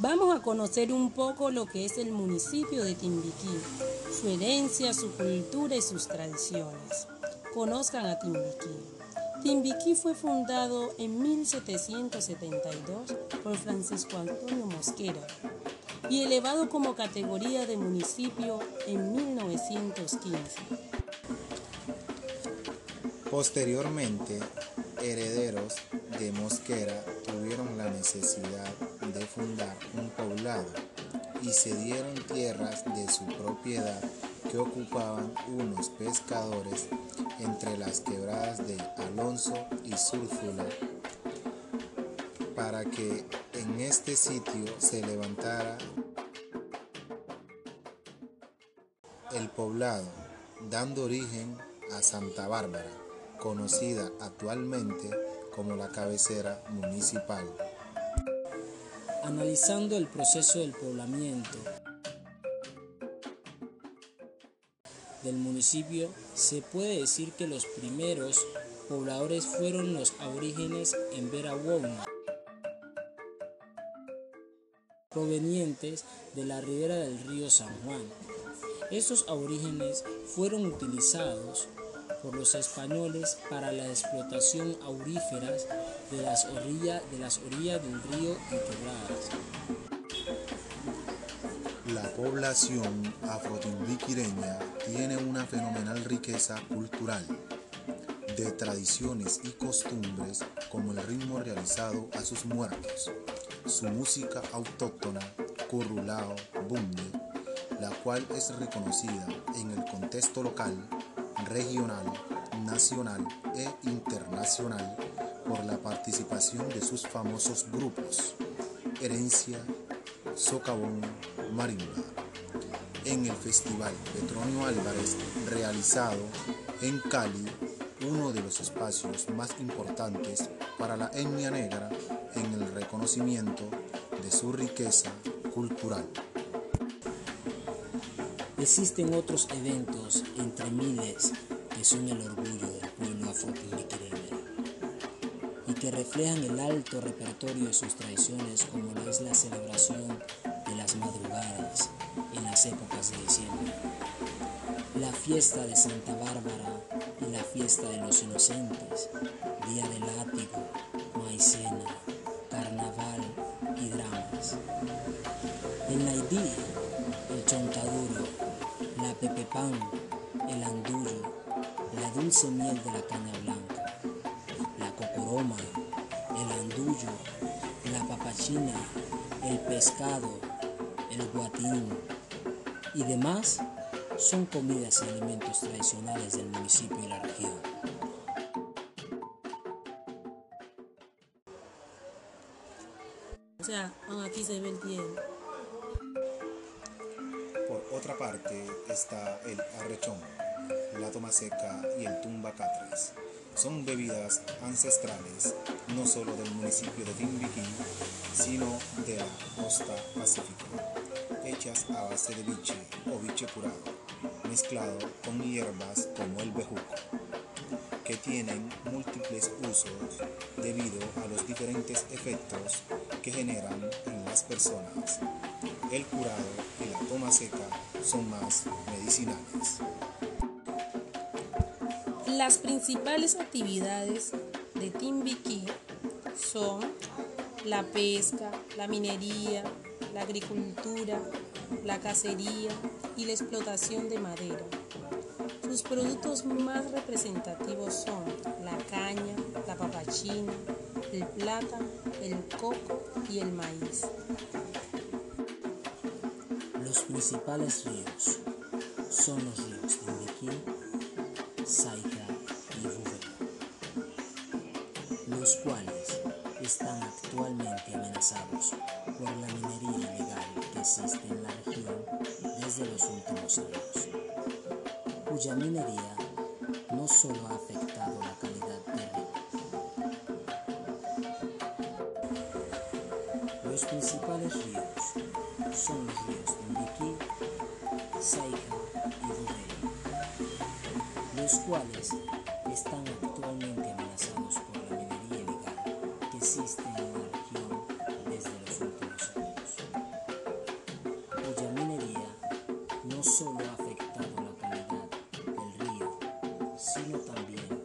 Vamos a conocer un poco lo que es el municipio de Timbiquí, su herencia, su cultura y sus tradiciones. Conozcan a Timbiquí. Timbiquí fue fundado en 1772 por Francisco Antonio Mosquera y elevado como categoría de municipio en 1915. Posteriormente, herederos de Mosquera tuvieron la necesidad de fundar un poblado y se dieron tierras de su propiedad que ocupaban unos pescadores entre las quebradas de Alonso y Súrfula para que en este sitio se levantara el poblado, dando origen a Santa Bárbara, conocida actualmente como la cabecera municipal. Analizando el proceso del poblamiento del municipio, se puede decir que los primeros pobladores fueron los aborígenes en Verahuona, provenientes de la ribera del río San Juan. Estos aborígenes fueron utilizados por los españoles para la explotación auríferas de las, orillas, de las orillas del río y. La población afrotimbiquireña tiene una fenomenal riqueza cultural de tradiciones y costumbres como el ritmo realizado a sus muertos, su música autóctona, currulao, bunde, la cual es reconocida en el contexto local regional, nacional e internacional por la participación de sus famosos grupos Herencia, Socavón, Marimba, en el Festival Petronio Álvarez realizado en Cali, uno de los espacios más importantes para la etnia negra en el reconocimiento de su riqueza cultural. Existen otros eventos entre miles que son el orgullo del pueblo afrotimbiquireño y que reflejan el alto repertorio de sus tradiciones como lo es la celebración de las madrugadas en las épocas de diciembre, la fiesta de Santa Bárbara y la fiesta de los inocentes, día del látigo, maicena, carnaval y dramas. En Haití, el chontaduro, la pepe pan, el andullo, la dulce miel de la caña blanca, la cocoroma, el andullo, la papachina, el pescado, el guatín y demás son comidas y alimentos tradicionales del municipio y la región. O sea, aquí se ve. Otra parte está el arrechón, la toma seca y el tumbacatres. Son bebidas ancestrales no solo del municipio de Timbiquí, sino de la costa pacífica, hechas a base de biche o biche curado, mezclado con hierbas como el bejuco, que tienen múltiples usos debido a los diferentes efectos que generan en las personas. El curado y la toma seca son más medicinales. Las principales actividades de Timbiquí son la pesca, la minería, la agricultura, la cacería y la explotación de madera. Sus productos más representativos son la caña, la papachina, el plátano, el coco y el maíz. Los principales ríos son los ríos Timbiquí, Saica y Bubé, los cuales están actualmente amenazados por la minería ilegal que existe en la región desde los últimos años, cuya minería no solo ha afectado la calidad del río. Los principales ríos son los ríos Timbiquí, Saiga y Buderi, los cuales están actualmente amenazados por la minería ilegal que existe en la región desde los últimos años, cuya minería no solo ha afectado la calidad del río, sino también